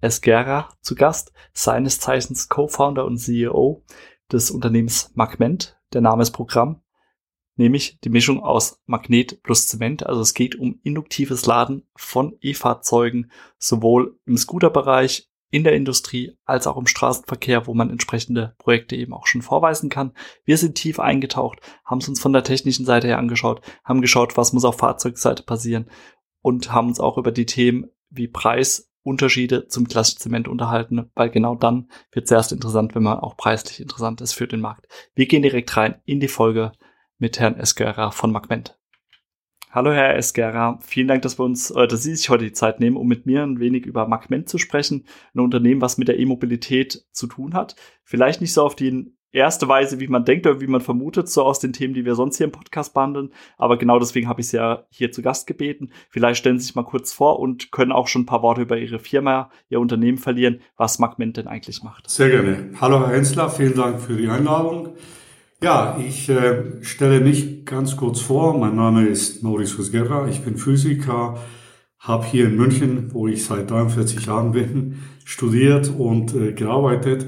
Esguerra zu Gast, seines Zeichens Co-Founder und CEO des Unternehmens Magment. Der Name ist Programm, nämlich die Mischung aus Magnet plus Zement. Also es geht um induktives Laden von E-Fahrzeugen, sowohl im Scooterbereich, in der Industrie als auch im Straßenverkehr, wo man entsprechende Projekte eben auch schon vorweisen kann. Wir sind tief eingetaucht, haben es uns von der technischen Seite her angeschaut, haben geschaut, was muss auf Fahrzeugseite passieren und haben uns auch über die Themen wie Preis, Unterschiede zum klassischen Zement unterhalten, weil genau dann wird es erst interessant, wenn man auch preislich interessant ist für den Markt. Wir gehen direkt rein in die Folge mit Herrn Esguerra von Magment. Hallo Herr Esguerra, vielen Dank, dass wir uns, äh, dass Sie sich heute die Zeit nehmen, um mit mir ein wenig über Magment zu sprechen, ein Unternehmen, was mit der E-Mobilität zu tun hat. Vielleicht nicht so auf die erste Weise, wie man denkt oder wie man vermutet, so aus den Themen, die wir sonst hier im Podcast behandeln. Aber genau deswegen habe ich Sie ja hier zu Gast gebeten. Vielleicht stellen Sie sich mal kurz vor und können auch schon ein paar Worte über Ihre Firma, Ihr Unternehmen verlieren, was Magment denn eigentlich macht. Sehr gerne. Hallo Herr Hensler, vielen Dank für die Einladung. Ja, ich äh, stelle mich ganz kurz vor. Mein Name ist Maurice Guerra, ich bin Physiker, habe hier in München, wo ich seit 43 Jahren bin, studiert und äh, gearbeitet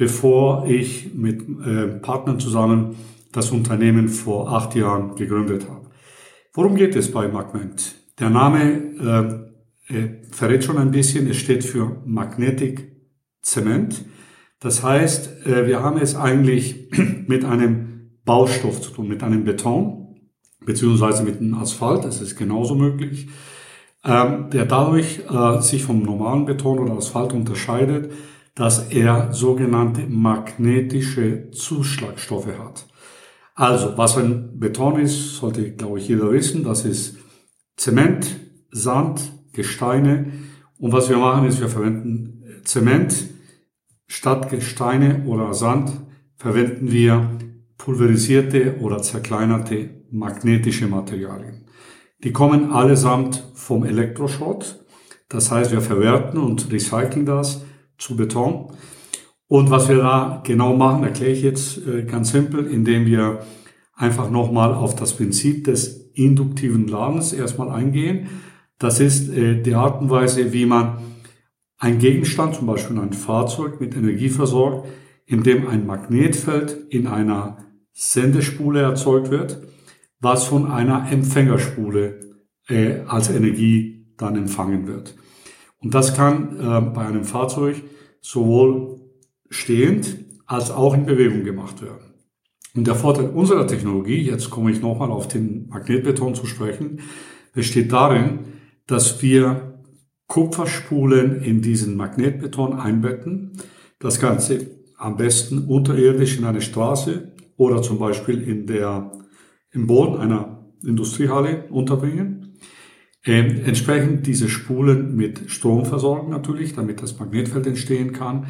bevor ich mit äh, Partnern zusammen das Unternehmen vor acht Jahren gegründet habe. Worum geht es bei Magment? Der Name äh, äh, verrät schon ein bisschen, es steht für Magnetic Zement. Das heißt, äh, wir haben es eigentlich mit einem Baustoff zu tun, mit einem Beton, beziehungsweise mit einem Asphalt, das ist genauso möglich, ähm, der dadurch äh, sich vom normalen Beton oder Asphalt unterscheidet, dass er sogenannte magnetische Zuschlagstoffe hat. Also, was ein Beton ist, sollte, glaube ich, jeder wissen. Das ist Zement, Sand, Gesteine. Und was wir machen, ist, wir verwenden Zement statt Gesteine oder Sand verwenden wir pulverisierte oder zerkleinerte magnetische Materialien. Die kommen allesamt vom Elektroschrott. Das heißt, wir verwerten und recyceln das zu Beton. Und was wir da genau machen, erkläre ich jetzt äh, ganz simpel, indem wir einfach nochmal auf das Prinzip des induktiven Ladens erstmal eingehen. Das ist äh, die Art und Weise, wie man ein Gegenstand, zum Beispiel ein Fahrzeug mit Energie versorgt, indem ein Magnetfeld in einer Sendespule erzeugt wird, was von einer Empfängerspule äh, als Energie dann empfangen wird. Und das kann äh, bei einem Fahrzeug sowohl stehend als auch in Bewegung gemacht werden. Und der Vorteil unserer Technologie, jetzt komme ich nochmal auf den Magnetbeton zu sprechen, besteht darin, dass wir Kupferspulen in diesen Magnetbeton einbetten. Das Ganze am besten unterirdisch in eine Straße oder zum Beispiel in der, im Boden einer Industriehalle unterbringen. Ähm, entsprechend diese Spulen mit Strom versorgen natürlich, damit das Magnetfeld entstehen kann.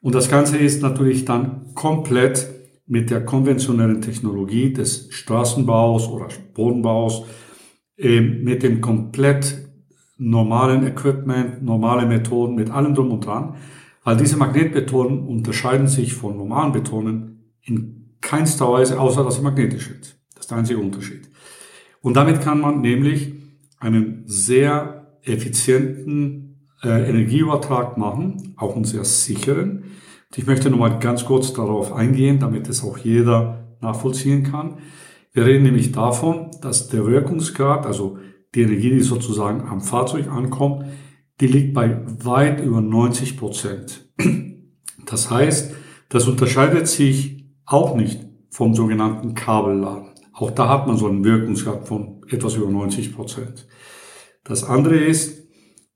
Und das Ganze ist natürlich dann komplett mit der konventionellen Technologie des Straßenbaus oder Bodenbaus, äh, mit dem komplett normalen Equipment, normale Methoden, mit allem drum und dran, weil diese Magnetbetonen unterscheiden sich von normalen Betonen in keinster Weise, außer dass sie magnetisch sind. Das ist der einzige Unterschied. Und damit kann man nämlich einen sehr effizienten äh, Energieübertrag machen, auch einen sehr sicheren. Ich möchte nochmal ganz kurz darauf eingehen, damit es auch jeder nachvollziehen kann. Wir reden nämlich davon, dass der Wirkungsgrad, also die Energie, die sozusagen am Fahrzeug ankommt, die liegt bei weit über 90 Prozent. Das heißt, das unterscheidet sich auch nicht vom sogenannten Kabelladen. Auch da hat man so einen Wirkungsgrad von etwas über 90 Prozent. Das andere ist,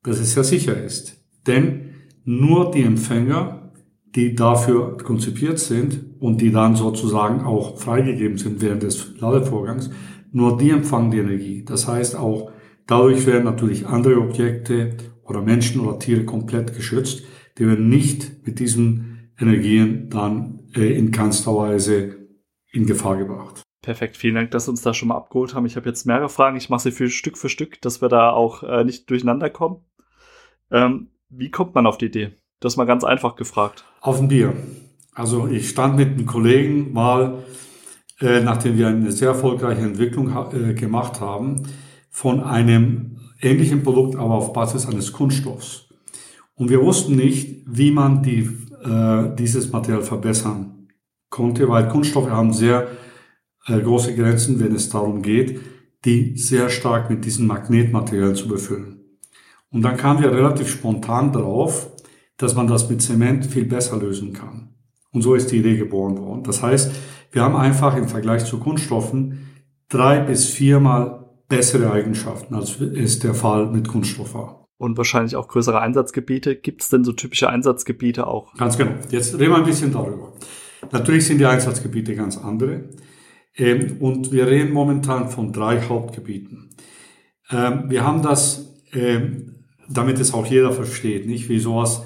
dass es sehr sicher ist. Denn nur die Empfänger, die dafür konzipiert sind und die dann sozusagen auch freigegeben sind während des Ladevorgangs, nur die empfangen die Energie. Das heißt auch, dadurch werden natürlich andere Objekte oder Menschen oder Tiere komplett geschützt. Die werden nicht mit diesem Energien dann äh, in keinster Weise in Gefahr gebracht. Perfekt, vielen Dank, dass Sie uns da schon mal abgeholt haben. Ich habe jetzt mehrere Fragen. Ich mache sie für Stück für Stück, dass wir da auch äh, nicht durcheinander kommen. Ähm, wie kommt man auf die Idee? Das mal ganz einfach gefragt. Auf ein Bier. Also ich stand mit einem Kollegen mal, äh, nachdem wir eine sehr erfolgreiche Entwicklung äh, gemacht haben, von einem ähnlichen Produkt, aber auf Basis eines Kunststoffs. Und wir wussten nicht, wie man die, äh, dieses Material verbessern konnte, weil Kunststoffe haben sehr große Grenzen, wenn es darum geht, die sehr stark mit diesen Magnetmaterialien zu befüllen. Und dann kamen wir relativ spontan drauf, dass man das mit Zement viel besser lösen kann. Und so ist die Idee geboren worden. Das heißt, wir haben einfach im Vergleich zu Kunststoffen drei bis viermal bessere Eigenschaften, als es der Fall mit Kunststoff war. Und wahrscheinlich auch größere Einsatzgebiete. Gibt es denn so typische Einsatzgebiete auch? Ganz genau. Jetzt reden wir ein bisschen darüber. Natürlich sind die Einsatzgebiete ganz andere. Ähm, und wir reden momentan von drei Hauptgebieten. Ähm, wir haben das, ähm, damit es auch jeder versteht, nicht wie sowas,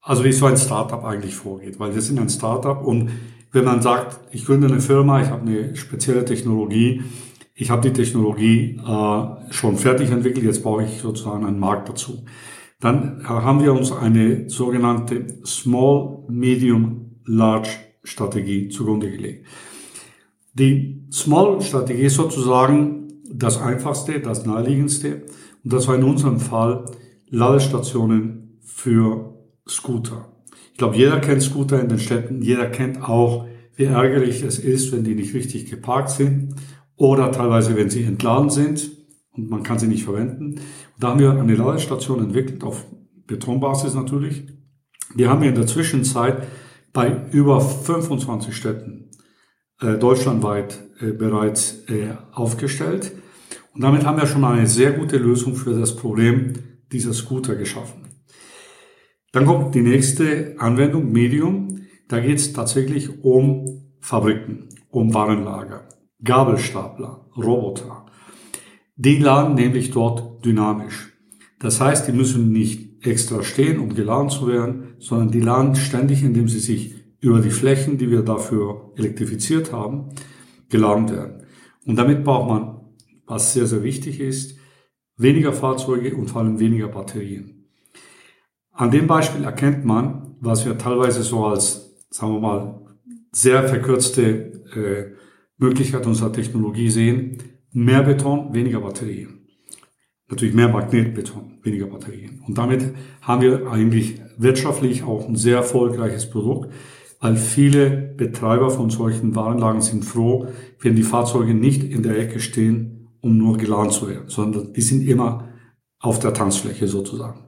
also wie so ein Startup eigentlich vorgeht, weil wir sind ein Startup und wenn man sagt, ich gründe eine Firma, ich habe eine spezielle Technologie, ich habe die Technologie äh, schon fertig entwickelt, jetzt brauche ich sozusagen einen Markt dazu. Dann haben wir uns eine sogenannte Small, Medium, Large Strategie zugrunde gelegt. Die Small-Strategie ist sozusagen das einfachste, das naheliegendste. Und das war in unserem Fall Ladestationen für Scooter. Ich glaube, jeder kennt Scooter in den Städten. Jeder kennt auch, wie ärgerlich es ist, wenn die nicht richtig geparkt sind oder teilweise, wenn sie entladen sind und man kann sie nicht verwenden. Und da haben wir eine Ladestation entwickelt, auf Betonbasis natürlich. Die haben wir in der Zwischenzeit bei über 25 Städten deutschlandweit äh, bereits äh, aufgestellt. Und damit haben wir schon eine sehr gute Lösung für das Problem dieser Scooter geschaffen. Dann kommt die nächste Anwendung, Medium. Da geht es tatsächlich um Fabriken, um Warenlager, Gabelstapler, Roboter. Die laden nämlich dort dynamisch. Das heißt, die müssen nicht extra stehen, um geladen zu werden, sondern die laden ständig, indem sie sich über die Flächen, die wir dafür elektrifiziert haben, geladen werden. Und damit braucht man, was sehr, sehr wichtig ist, weniger Fahrzeuge und vor allem weniger Batterien. An dem Beispiel erkennt man, was wir teilweise so als, sagen wir mal, sehr verkürzte äh, Möglichkeit unserer Technologie sehen. Mehr Beton, weniger Batterien. Natürlich mehr Magnetbeton, weniger Batterien. Und damit haben wir eigentlich wirtschaftlich auch ein sehr erfolgreiches Produkt, weil viele Betreiber von solchen Warenlagen sind froh, wenn die Fahrzeuge nicht in der Ecke stehen, um nur geladen zu werden, sondern die sind immer auf der Tanzfläche sozusagen.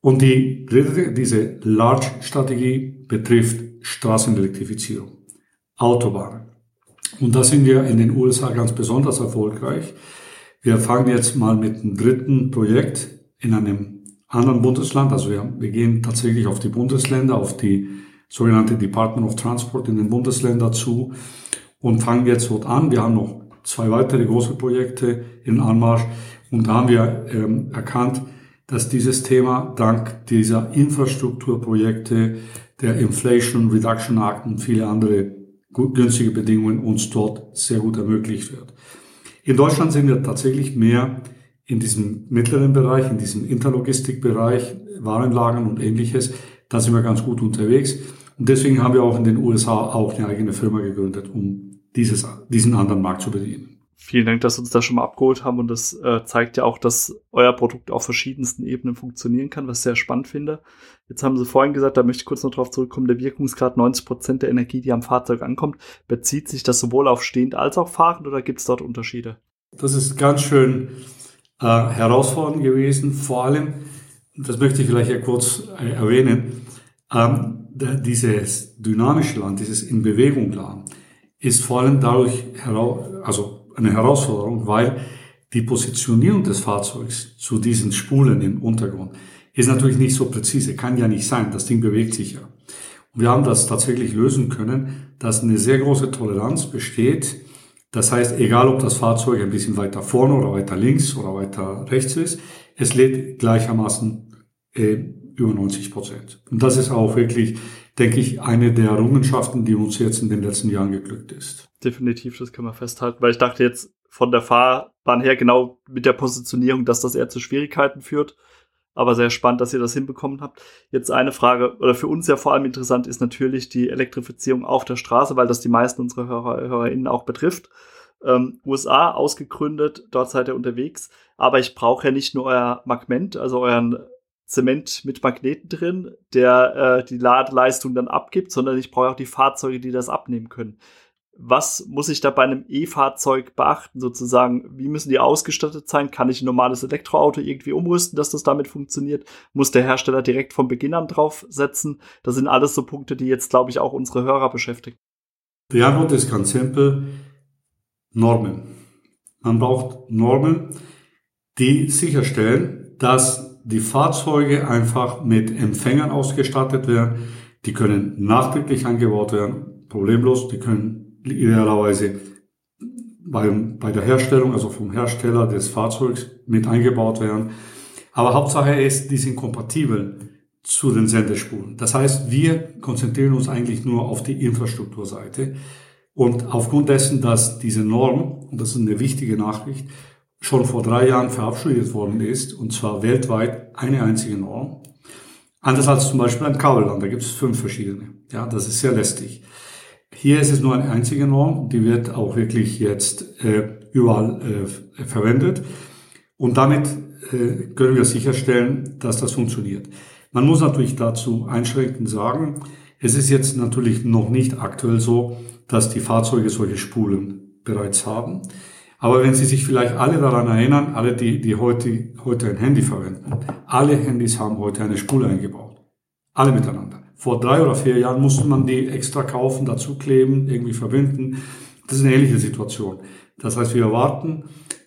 Und die dritte, diese Large-Strategie betrifft Straßenelektrifizierung, Autobahnen. Und da sind wir in den USA ganz besonders erfolgreich. Wir fangen jetzt mal mit einem dritten Projekt in einem anderen Bundesland. Also wir, wir gehen tatsächlich auf die Bundesländer, auf die sogenannte Department of Transport in den Bundesländern zu und fangen jetzt dort an. Wir haben noch zwei weitere große Projekte in Anmarsch und da haben wir ähm, erkannt, dass dieses Thema dank dieser Infrastrukturprojekte, der Inflation Reduction Act und viele andere günstige Bedingungen uns dort sehr gut ermöglicht wird. In Deutschland sind wir tatsächlich mehr in diesem mittleren Bereich, in diesem Interlogistikbereich, Warenlagern und ähnliches. Da sind wir ganz gut unterwegs. Und deswegen haben wir auch in den USA auch eine eigene Firma gegründet, um dieses, diesen anderen Markt zu bedienen. Vielen Dank, dass Sie uns da schon mal abgeholt haben und das äh, zeigt ja auch, dass euer Produkt auf verschiedensten Ebenen funktionieren kann, was ich sehr spannend finde. Jetzt haben Sie vorhin gesagt, da möchte ich kurz noch drauf zurückkommen, der Wirkungsgrad 90 Prozent der Energie, die am Fahrzeug ankommt, bezieht sich das sowohl auf stehend als auch fahrend oder gibt es dort Unterschiede? Das ist ganz schön äh, herausfordernd gewesen, vor allem, das möchte ich vielleicht ja kurz äh, erwähnen, ähm, dieses dynamische Land, dieses in Bewegung Land, ist vor allem dadurch also eine Herausforderung, weil die Positionierung des Fahrzeugs zu diesen Spulen im Untergrund ist natürlich nicht so präzise, kann ja nicht sein, das Ding bewegt sich ja. Und wir haben das tatsächlich lösen können, dass eine sehr große Toleranz besteht. Das heißt, egal ob das Fahrzeug ein bisschen weiter vorne oder weiter links oder weiter rechts ist, es lädt gleichermaßen äh, über 90 Prozent. Und das ist auch wirklich denke ich, eine der Errungenschaften, die uns jetzt in den letzten Jahren geglückt ist. Definitiv, das kann man festhalten, weil ich dachte jetzt von der Fahrbahn her genau mit der Positionierung, dass das eher zu Schwierigkeiten führt. Aber sehr spannend, dass ihr das hinbekommen habt. Jetzt eine Frage, oder für uns ja vor allem interessant ist natürlich die Elektrifizierung auf der Straße, weil das die meisten unserer Hörer, HörerInnen auch betrifft. Ähm, USA ausgegründet, dort seid ihr unterwegs. Aber ich brauche ja nicht nur euer Magment, also euren Zement mit Magneten drin, der äh, die Ladeleistung dann abgibt, sondern ich brauche auch die Fahrzeuge, die das abnehmen können. Was muss ich da bei einem E-Fahrzeug beachten, sozusagen? Wie müssen die ausgestattet sein? Kann ich ein normales Elektroauto irgendwie umrüsten, dass das damit funktioniert? Muss der Hersteller direkt von Beginn an draufsetzen? Das sind alles so Punkte, die jetzt, glaube ich, auch unsere Hörer beschäftigen. Die Antwort ist ganz simpel. Normen. Man braucht Normen, die sicherstellen, dass die Fahrzeuge einfach mit Empfängern ausgestattet werden. Die können nachträglich eingebaut werden, problemlos. Die können idealerweise beim, bei der Herstellung, also vom Hersteller des Fahrzeugs mit eingebaut werden. Aber Hauptsache ist, die sind kompatibel zu den Sendespuren. Das heißt, wir konzentrieren uns eigentlich nur auf die Infrastrukturseite. Und aufgrund dessen, dass diese Norm, und das ist eine wichtige Nachricht, schon vor drei Jahren verabschiedet worden ist, und zwar weltweit eine einzige Norm. Anders als zum Beispiel ein Kabelland, da gibt es fünf verschiedene. Ja, das ist sehr lästig. Hier ist es nur eine einzige Norm, die wird auch wirklich jetzt äh, überall äh, verwendet. Und damit äh, können wir sicherstellen, dass das funktioniert. Man muss natürlich dazu einschränkend sagen, es ist jetzt natürlich noch nicht aktuell so, dass die Fahrzeuge solche Spulen bereits haben. Aber wenn Sie sich vielleicht alle daran erinnern, alle, die, die heute, heute ein Handy verwenden, alle Handys haben heute eine Spule eingebaut. Alle miteinander. Vor drei oder vier Jahren musste man die extra kaufen, dazu kleben, irgendwie verbinden. Das ist eine ähnliche Situation. Das heißt, wir erwarten,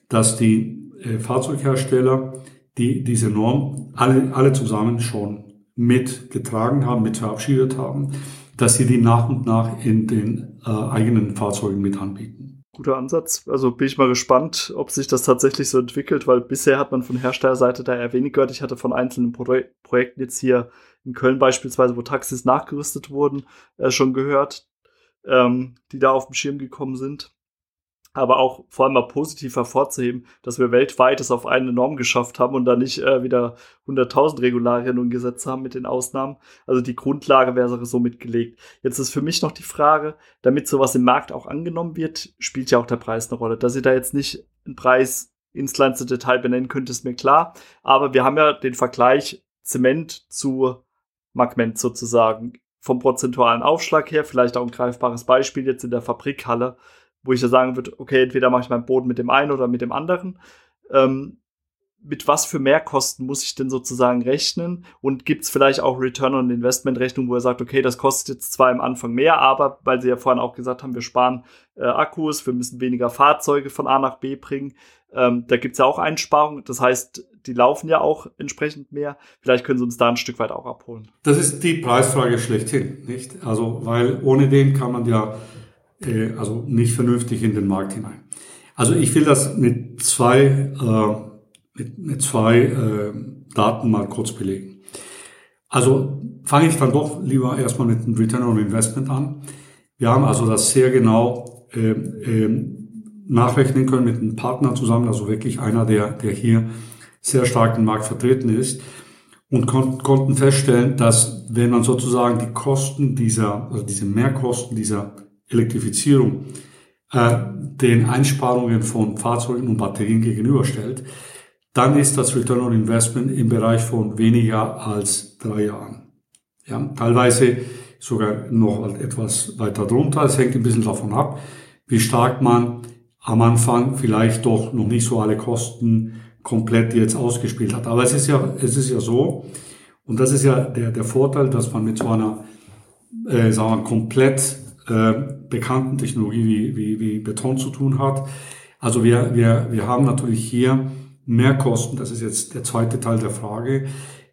dass die äh, Fahrzeughersteller die diese Norm alle, alle zusammen schon mitgetragen haben, mit verabschiedet haben, dass sie die nach und nach in den äh, eigenen Fahrzeugen mit anbieten guter Ansatz. Also bin ich mal gespannt, ob sich das tatsächlich so entwickelt, weil bisher hat man von Herstellerseite da eher wenig gehört. Ich hatte von einzelnen Pro Projekten jetzt hier in Köln beispielsweise, wo Taxis nachgerüstet wurden, äh, schon gehört, ähm, die da auf dem Schirm gekommen sind aber auch vor allem mal positiv hervorzuheben, dass wir weltweit es auf eine Norm geschafft haben und da nicht äh, wieder 100.000 Regularien und Gesetze haben mit den Ausnahmen. Also die Grundlage wäre so mitgelegt. Jetzt ist für mich noch die Frage, damit sowas im Markt auch angenommen wird, spielt ja auch der Preis eine Rolle. Dass ihr da jetzt nicht einen Preis ins kleinste Detail benennen könnt, ist mir klar. Aber wir haben ja den Vergleich Zement zu Magment sozusagen. Vom prozentualen Aufschlag her, vielleicht auch ein greifbares Beispiel jetzt in der Fabrikhalle wo ich ja sagen würde, okay, entweder mache ich meinen Boden mit dem einen oder mit dem anderen. Ähm, mit was für Mehrkosten muss ich denn sozusagen rechnen? Und gibt es vielleicht auch Return on Investment Rechnung, wo er sagt, okay, das kostet jetzt zwar am Anfang mehr, aber weil Sie ja vorhin auch gesagt haben, wir sparen äh, Akkus, wir müssen weniger Fahrzeuge von A nach B bringen. Ähm, da gibt es ja auch Einsparungen. Das heißt, die laufen ja auch entsprechend mehr. Vielleicht können Sie uns da ein Stück weit auch abholen. Das ist die Preisfrage schlechthin, nicht? Also, weil ohne den kann man ja äh, also nicht vernünftig in den Markt hinein. Also ich will das mit zwei, äh, mit, mit zwei äh, Daten mal kurz belegen. Also fange ich dann doch lieber erstmal mit dem Return on Investment an. Wir haben also das sehr genau äh, äh, nachrechnen können mit einem Partner zusammen, also wirklich einer, der, der hier sehr stark im Markt vertreten ist und kon konnten feststellen, dass wenn man sozusagen die Kosten dieser, also diese Mehrkosten dieser Elektrifizierung äh, den Einsparungen von Fahrzeugen und Batterien gegenüberstellt, dann ist das Return on Investment im Bereich von weniger als drei Jahren. Ja, teilweise sogar noch etwas weiter drunter. Es hängt ein bisschen davon ab, wie stark man am Anfang vielleicht doch noch nicht so alle Kosten komplett jetzt ausgespielt hat. Aber es ist ja, es ist ja so, und das ist ja der, der Vorteil, dass man mit so einer, äh, sagen wir, komplett äh, bekannten Technologie wie, wie, wie Beton zu tun hat. Also wir, wir, wir haben natürlich hier mehr Kosten, das ist jetzt der zweite Teil der Frage,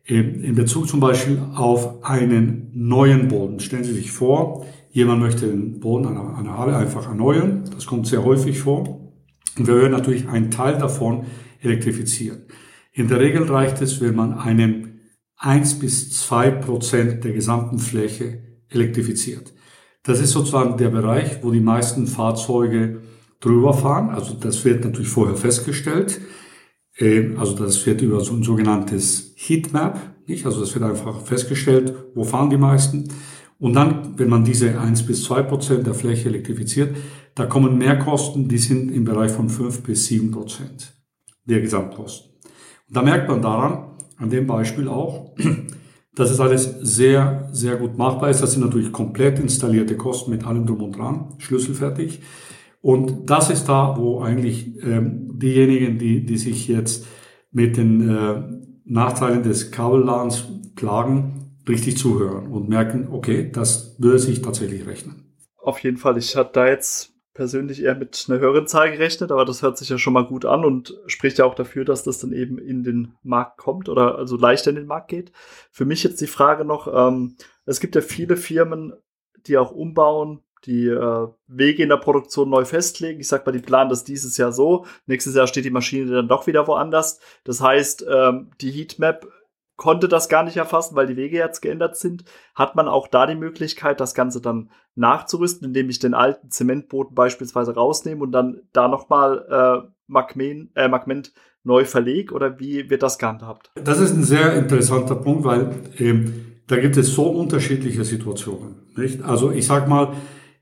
in Bezug zum Beispiel auf einen neuen Boden. Stellen Sie sich vor, jemand möchte den Boden einer, einer Halle einfach erneuern. Das kommt sehr häufig vor. Und wir werden natürlich einen Teil davon elektrifizieren. In der Regel reicht es, wenn man einem eins bis zwei Prozent der gesamten Fläche elektrifiziert. Das ist sozusagen der Bereich, wo die meisten Fahrzeuge drüber fahren. Also das wird natürlich vorher festgestellt. Ähm, also das wird über so ein sogenanntes Heatmap, nicht? Also das wird einfach festgestellt, wo fahren die meisten. Und dann, wenn man diese 1 bis 2 Prozent der Fläche elektrifiziert, da kommen Mehrkosten, die sind im Bereich von 5 bis 7 Prozent der Gesamtkosten. Und da merkt man daran, an dem Beispiel auch, dass es alles sehr, sehr gut machbar ist. Das sind natürlich komplett installierte Kosten mit allem drum und dran, schlüsselfertig. Und das ist da, wo eigentlich ähm, diejenigen, die, die sich jetzt mit den äh, Nachteilen des Kabelladens plagen, richtig zuhören und merken, okay, das würde sich tatsächlich rechnen. Auf jeden Fall. Ich hatte da jetzt persönlich eher mit einer höheren Zahl gerechnet, aber das hört sich ja schon mal gut an und spricht ja auch dafür, dass das dann eben in den Markt kommt oder also leichter in den Markt geht. Für mich jetzt die Frage noch, ähm, es gibt ja viele Firmen, die auch umbauen, die äh, Wege in der Produktion neu festlegen. Ich sag mal, die planen das dieses Jahr so. Nächstes Jahr steht die Maschine dann doch wieder woanders. Das heißt, ähm, die Heatmap konnte das gar nicht erfassen, weil die Wege jetzt geändert sind. Hat man auch da die Möglichkeit, das Ganze dann nachzurüsten, indem ich den alten Zementboden beispielsweise rausnehme und dann da nochmal äh, Magmen, äh, Magment neu verlege? Oder wie wird das gehandhabt? Das ist ein sehr interessanter Punkt, weil ähm, da gibt es so unterschiedliche Situationen. Nicht? Also ich sag mal,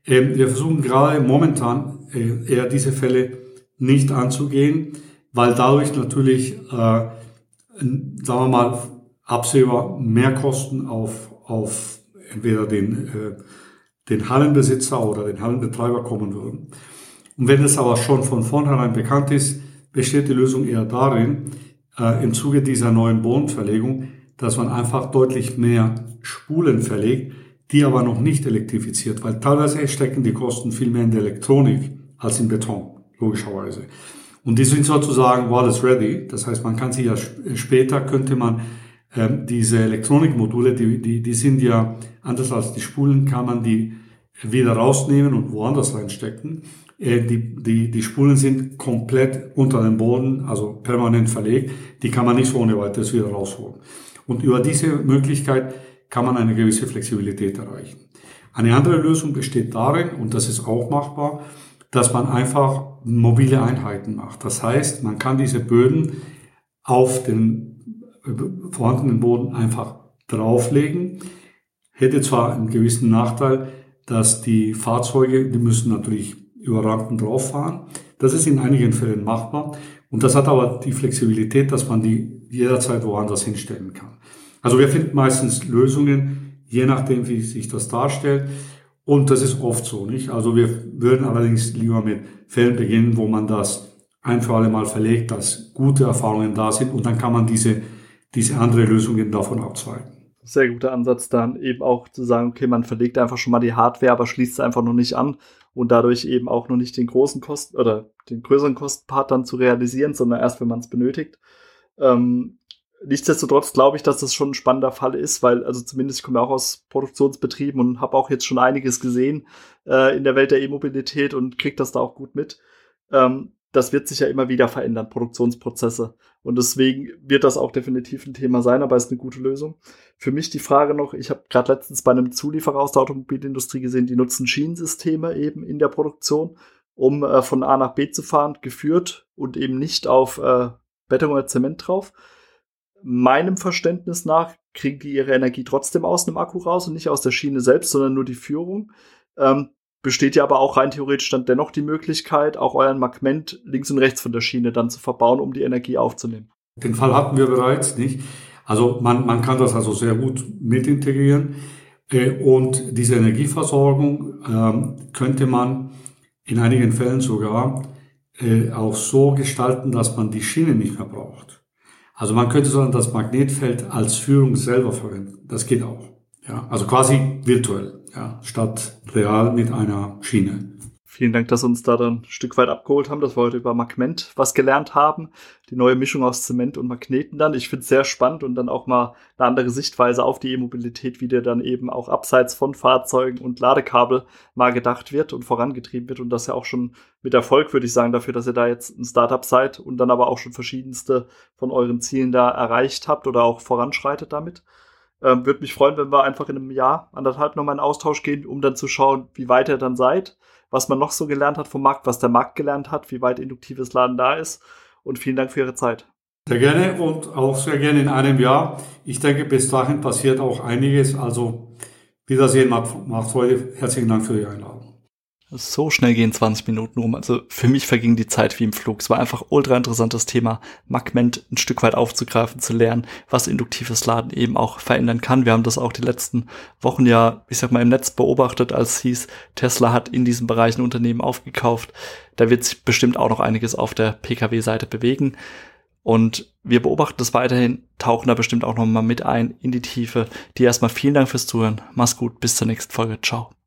ähm, wir versuchen gerade momentan äh, eher diese Fälle nicht anzugehen, weil dadurch natürlich, äh, sagen wir mal, absehbar mehr Kosten auf, auf entweder den, äh, den Hallenbesitzer oder den Hallenbetreiber kommen würden. Und wenn es aber schon von vornherein bekannt ist, besteht die Lösung eher darin, äh, im Zuge dieser neuen Bodenverlegung, dass man einfach deutlich mehr Spulen verlegt, die aber noch nicht elektrifiziert, weil teilweise stecken die Kosten viel mehr in der Elektronik als in Beton, logischerweise. Und die sind sozusagen wireless ready. Das heißt, man kann sie ja später könnte man ähm, diese Elektronikmodule, die, die, die sind ja anders als die Spulen, kann man die wieder rausnehmen und woanders reinstecken. Äh, die, die, die Spulen sind komplett unter dem Boden, also permanent verlegt. Die kann man nicht so ohne weiteres wieder rausholen. Und über diese Möglichkeit kann man eine gewisse Flexibilität erreichen. Eine andere Lösung besteht darin, und das ist auch machbar, dass man einfach mobile Einheiten macht. Das heißt, man kann diese Böden auf den vorhandenen Boden einfach drauflegen. Hätte zwar einen gewissen Nachteil, dass die Fahrzeuge, die müssen natürlich über Rampen drauf fahren. Das ist in einigen Fällen machbar. Und das hat aber die Flexibilität, dass man die jederzeit woanders hinstellen kann. Also wir finden meistens Lösungen, je nachdem, wie sich das darstellt. Und das ist oft so, nicht? Also wir würden allerdings lieber mit Fällen beginnen, wo man das ein für alle Mal verlegt, dass gute Erfahrungen da sind und dann kann man diese, diese andere Lösungen davon abzweigen. Sehr guter Ansatz dann eben auch zu sagen, okay, man verlegt einfach schon mal die Hardware, aber schließt es einfach noch nicht an und dadurch eben auch noch nicht den großen Kosten oder den größeren Kostenpart dann zu realisieren, sondern erst, wenn man es benötigt. Ähm, nichtsdestotrotz glaube ich, dass das schon ein spannender Fall ist, weil, also zumindest ich komme ja auch aus Produktionsbetrieben und habe auch jetzt schon einiges gesehen äh, in der Welt der E-Mobilität und kriege das da auch gut mit. Ähm, das wird sich ja immer wieder verändern, Produktionsprozesse. Und deswegen wird das auch definitiv ein Thema sein, aber ist eine gute Lösung. Für mich die Frage noch, ich habe gerade letztens bei einem Zulieferer aus der Automobilindustrie gesehen, die nutzen Schienensysteme eben in der Produktion, um äh, von A nach B zu fahren, geführt und eben nicht auf äh, Beton oder Zement drauf meinem Verständnis nach kriegen die ihre Energie trotzdem aus einem Akku raus und nicht aus der Schiene selbst, sondern nur die Führung. Ähm, besteht ja aber auch rein theoretisch dann dennoch die Möglichkeit, auch euren Magment links und rechts von der Schiene dann zu verbauen, um die Energie aufzunehmen. Den Fall hatten wir bereits, nicht? Also man, man kann das also sehr gut mit integrieren. Äh, und diese Energieversorgung ähm, könnte man in einigen Fällen sogar äh, auch so gestalten, dass man die Schiene nicht mehr braucht. Also man könnte sogar das Magnetfeld als Führung selber verwenden. Das geht auch. Ja, also quasi virtuell, ja, statt real mit einer Schiene. Vielen Dank, dass Sie uns da dann ein Stück weit abgeholt haben, dass wir heute über Magment was gelernt haben. Die neue Mischung aus Zement und Magneten dann. Ich finde es sehr spannend und dann auch mal eine andere Sichtweise auf die E-Mobilität, wie der dann eben auch abseits von Fahrzeugen und Ladekabel mal gedacht wird und vorangetrieben wird. Und das ja auch schon mit Erfolg, würde ich sagen, dafür, dass ihr da jetzt ein Startup seid und dann aber auch schon verschiedenste von euren Zielen da erreicht habt oder auch voranschreitet damit. Ähm, Würde mich freuen, wenn wir einfach in einem Jahr, anderthalb nochmal in Austausch gehen, um dann zu schauen, wie weit ihr dann seid, was man noch so gelernt hat vom Markt, was der Markt gelernt hat, wie weit induktives Laden da ist. Und vielen Dank für Ihre Zeit. Sehr gerne und auch sehr gerne in einem Jahr. Ich denke, bis dahin passiert auch einiges. Also Wiedersehen macht Freude. Herzlichen Dank für die Einladung. So schnell gehen 20 Minuten rum. Also für mich verging die Zeit wie im Flug. Es war einfach ultra interessantes Thema, Magment ein Stück weit aufzugreifen, zu lernen, was induktives Laden eben auch verändern kann. Wir haben das auch die letzten Wochen ja, ich sag mal, im Netz beobachtet, als es hieß, Tesla hat in diesem Bereich ein Unternehmen aufgekauft. Da wird sich bestimmt auch noch einiges auf der Pkw-Seite bewegen. Und wir beobachten das weiterhin, tauchen da bestimmt auch noch mal mit ein in die Tiefe. Die erstmal vielen Dank fürs Zuhören. Mach's gut, bis zur nächsten Folge. Ciao.